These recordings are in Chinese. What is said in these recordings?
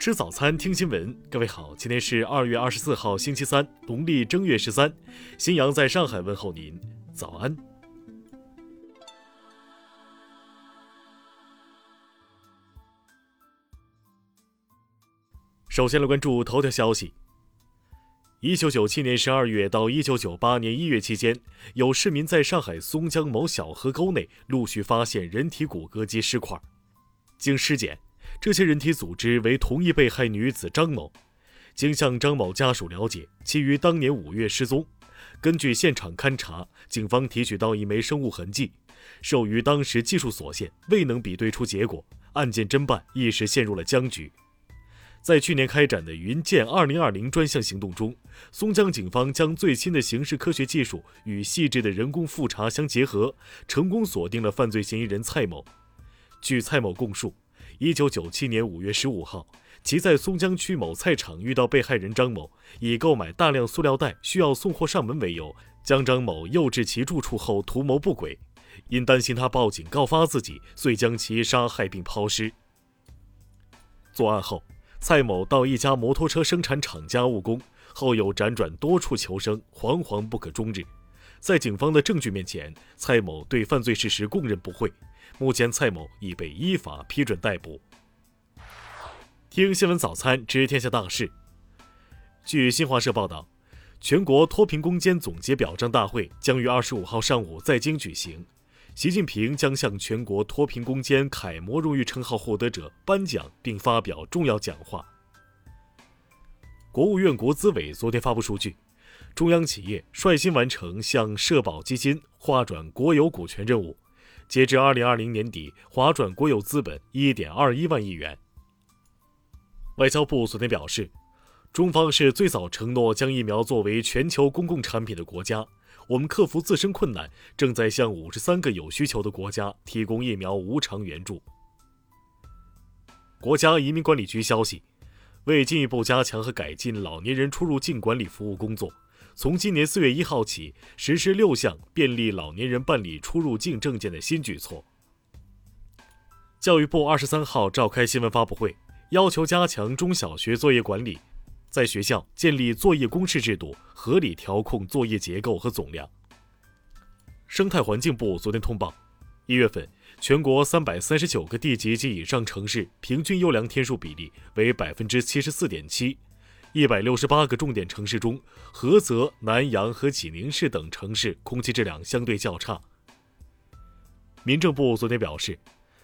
吃早餐，听新闻。各位好，今天是二月二十四号，星期三，农历正月十三。新阳在上海问候您，早安。首先来关注头条消息。一九九七年十二月到一九九八年一月期间，有市民在上海松江某小河沟内陆续发现人体骨骼及尸块。经尸检，这些人体组织为同一被害女子张某。经向张某家属了解，其于当年五月失踪。根据现场勘查，警方提取到一枚生物痕迹，受于当时技术所限，未能比对出结果，案件侦办一时陷入了僵局。在去年开展的“云剑二零二零”专项行动中，松江警方将最新的刑事科学技术与细致的人工复查相结合，成功锁定了犯罪嫌疑人蔡某。据蔡某供述，一九九七年五月十五号，其在松江区某菜场遇到被害人张某，以购买大量塑料袋需要送货上门为由，将张某诱至其住处后图谋不轨。因担心他报警告发自己，遂将其杀害并抛尸。作案后。蔡某到一家摩托车生产厂家务工，后又辗转多处求生，惶惶不可终日。在警方的证据面前，蔡某对犯罪事实供认不讳。目前，蔡某已被依法批准逮捕。听新闻早餐知天下大事。据新华社报道，全国脱贫攻坚总结表彰大会将于二十五号上午在京举行。习近平将向全国脱贫攻坚楷模荣誉称号获得者颁奖并发表重要讲话。国务院国资委昨天发布数据，中央企业率先完成向社保基金划转国有股权任务，截至二零二零年底，划转国有资本一点二一万亿元。外交部昨天表示，中方是最早承诺将疫苗作为全球公共产品的国家。我们克服自身困难，正在向五十三个有需求的国家提供疫苗无偿援助。国家移民管理局消息，为进一步加强和改进老年人出入境管理服务工作，从今年四月一号起实施六项便利老年人办理出入境证件的新举措。教育部二十三号召开新闻发布会，要求加强中小学作业管理。在学校建立作业公示制度，合理调控作业结构和总量。生态环境部昨天通报，一月份全国三百三十九个地级及以上城市平均优良天数比例为百分之七十四点七，一百六十八个重点城市中，菏泽、南阳和济宁市等城市空气质量相对较差。民政部昨天表示。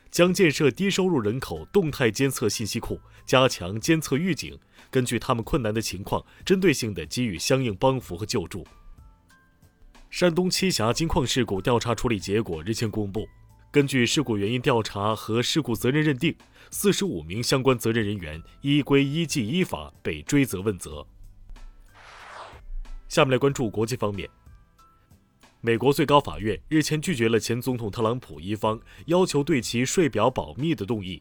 将建设低收入人口动态监测信息库，加强监测预警，根据他们困难的情况，针对性的给予相应帮扶和救助。山东栖霞金矿事故调查处理结果日前公布，根据事故原因调查和事故责任认定，四十五名相关责任人员依规依纪依法被追责问责。下面来关注国际方面。美国最高法院日前拒绝了前总统特朗普一方要求对其税表保密的动议，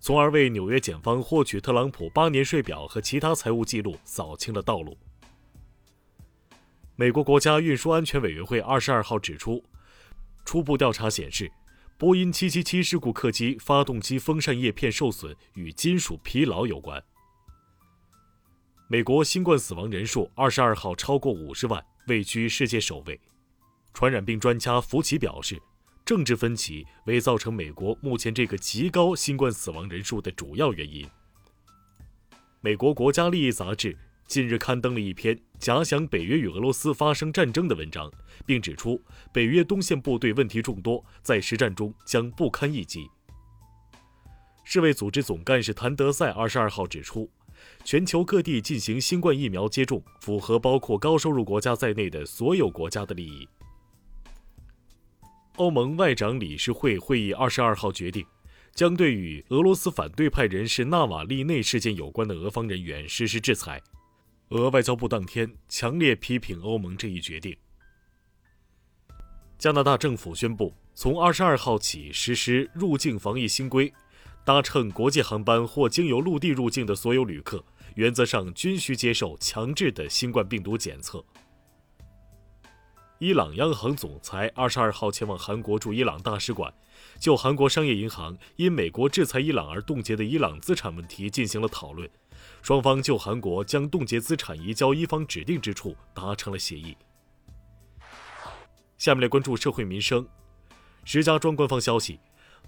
从而为纽约检方获取特朗普八年税表和其他财务记录扫清了道路。美国国家运输安全委员会二十二号指出，初步调查显示，波音七七七事故客机发动机风扇叶片受损与金属疲劳有关。美国新冠死亡人数二十二号超过五十万，位居世界首位。传染病专家福奇表示，政治分歧为造成美国目前这个极高新冠死亡人数的主要原因。美国国家利益杂志近日刊登了一篇假想北约与俄罗斯发生战争的文章，并指出北约东线部队问题众多，在实战中将不堪一击。世卫组织总干事谭德赛二十二号指出，全球各地进行新冠疫苗接种，符合包括高收入国家在内的所有国家的利益。欧盟外长理事会会议二十二号决定，将对与俄罗斯反对派人士纳瓦利内事件有关的俄方人员实施制裁。俄外交部当天强烈批评欧盟这一决定。加拿大政府宣布，从二十二号起实施入境防疫新规，搭乘国际航班或经由陆地入境的所有旅客，原则上均需接受强制的新冠病毒检测。伊朗央行总裁二十二号前往韩国驻伊朗大使馆，就韩国商业银行因美国制裁伊朗而冻结的伊朗资产问题进行了讨论。双方就韩国将冻结资产移交一方指定之处达成了协议。下面来关注社会民生。石家庄官方消息，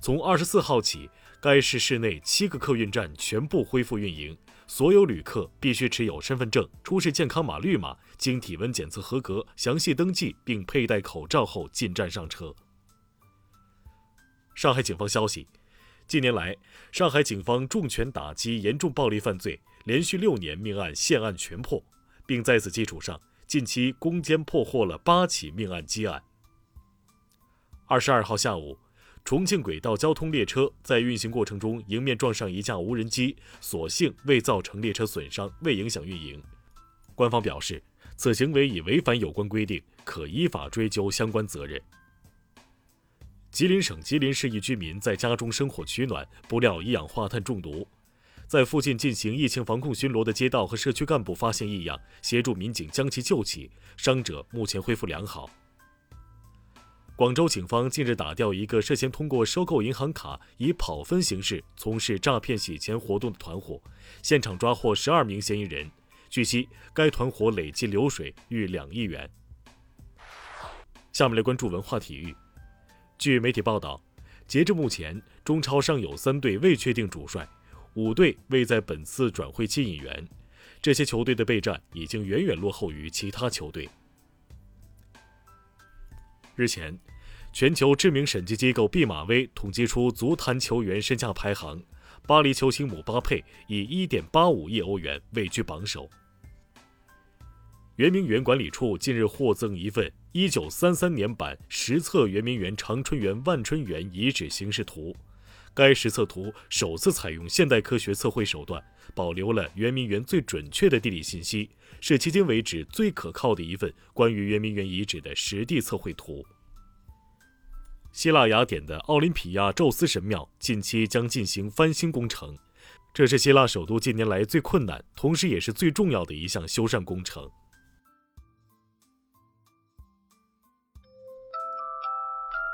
从二十四号起，该市市内七个客运站全部恢复运营。所有旅客必须持有身份证、出示健康码绿码，经体温检测合格、详细登记并佩戴口罩后进站上车。上海警方消息，近年来，上海警方重拳打击严重暴力犯罪，连续六年命案现案全破，并在此基础上，近期攻坚破获了八起命案积案。二十二号下午。重庆轨道交通列车在运行过程中迎面撞上一架无人机，所幸未造成列车损伤，未影响运营。官方表示，此行为已违反有关规定，可依法追究相关责任。吉林省吉林市一居民在家中生火取暖，不料一氧化碳中毒，在附近进行疫情防控巡逻的街道和社区干部发现异样，协助民警将其救起，伤者目前恢复良好。广州警方近日打掉一个涉嫌通过收购银行卡以跑分形式从事诈骗洗钱活动的团伙，现场抓获十二名嫌疑人。据悉，该团伙累计流水逾两亿元。下面来关注文化体育。据媒体报道，截至目前，中超尚有三队未确定主帅，五队未在本次转会期引援。这些球队的备战已经远远落后于其他球队。日前，全球知名审计机构毕马威统计出足坛球员身价排行，巴黎球星姆巴佩以1.85亿欧元位居榜首。圆明园管理处近日获赠一份1933年版实测圆明园长春园万春园遗址形式图，该实测图首次采用现代科学测绘手段，保留了圆明园最准确的地理信息。是迄今为止最可靠的一份关于圆明园遗址的实地测绘图。希腊雅典的奥林匹亚宙斯神庙近期将进行翻新工程，这是希腊首都近年来最困难，同时也是最重要的一项修缮工程。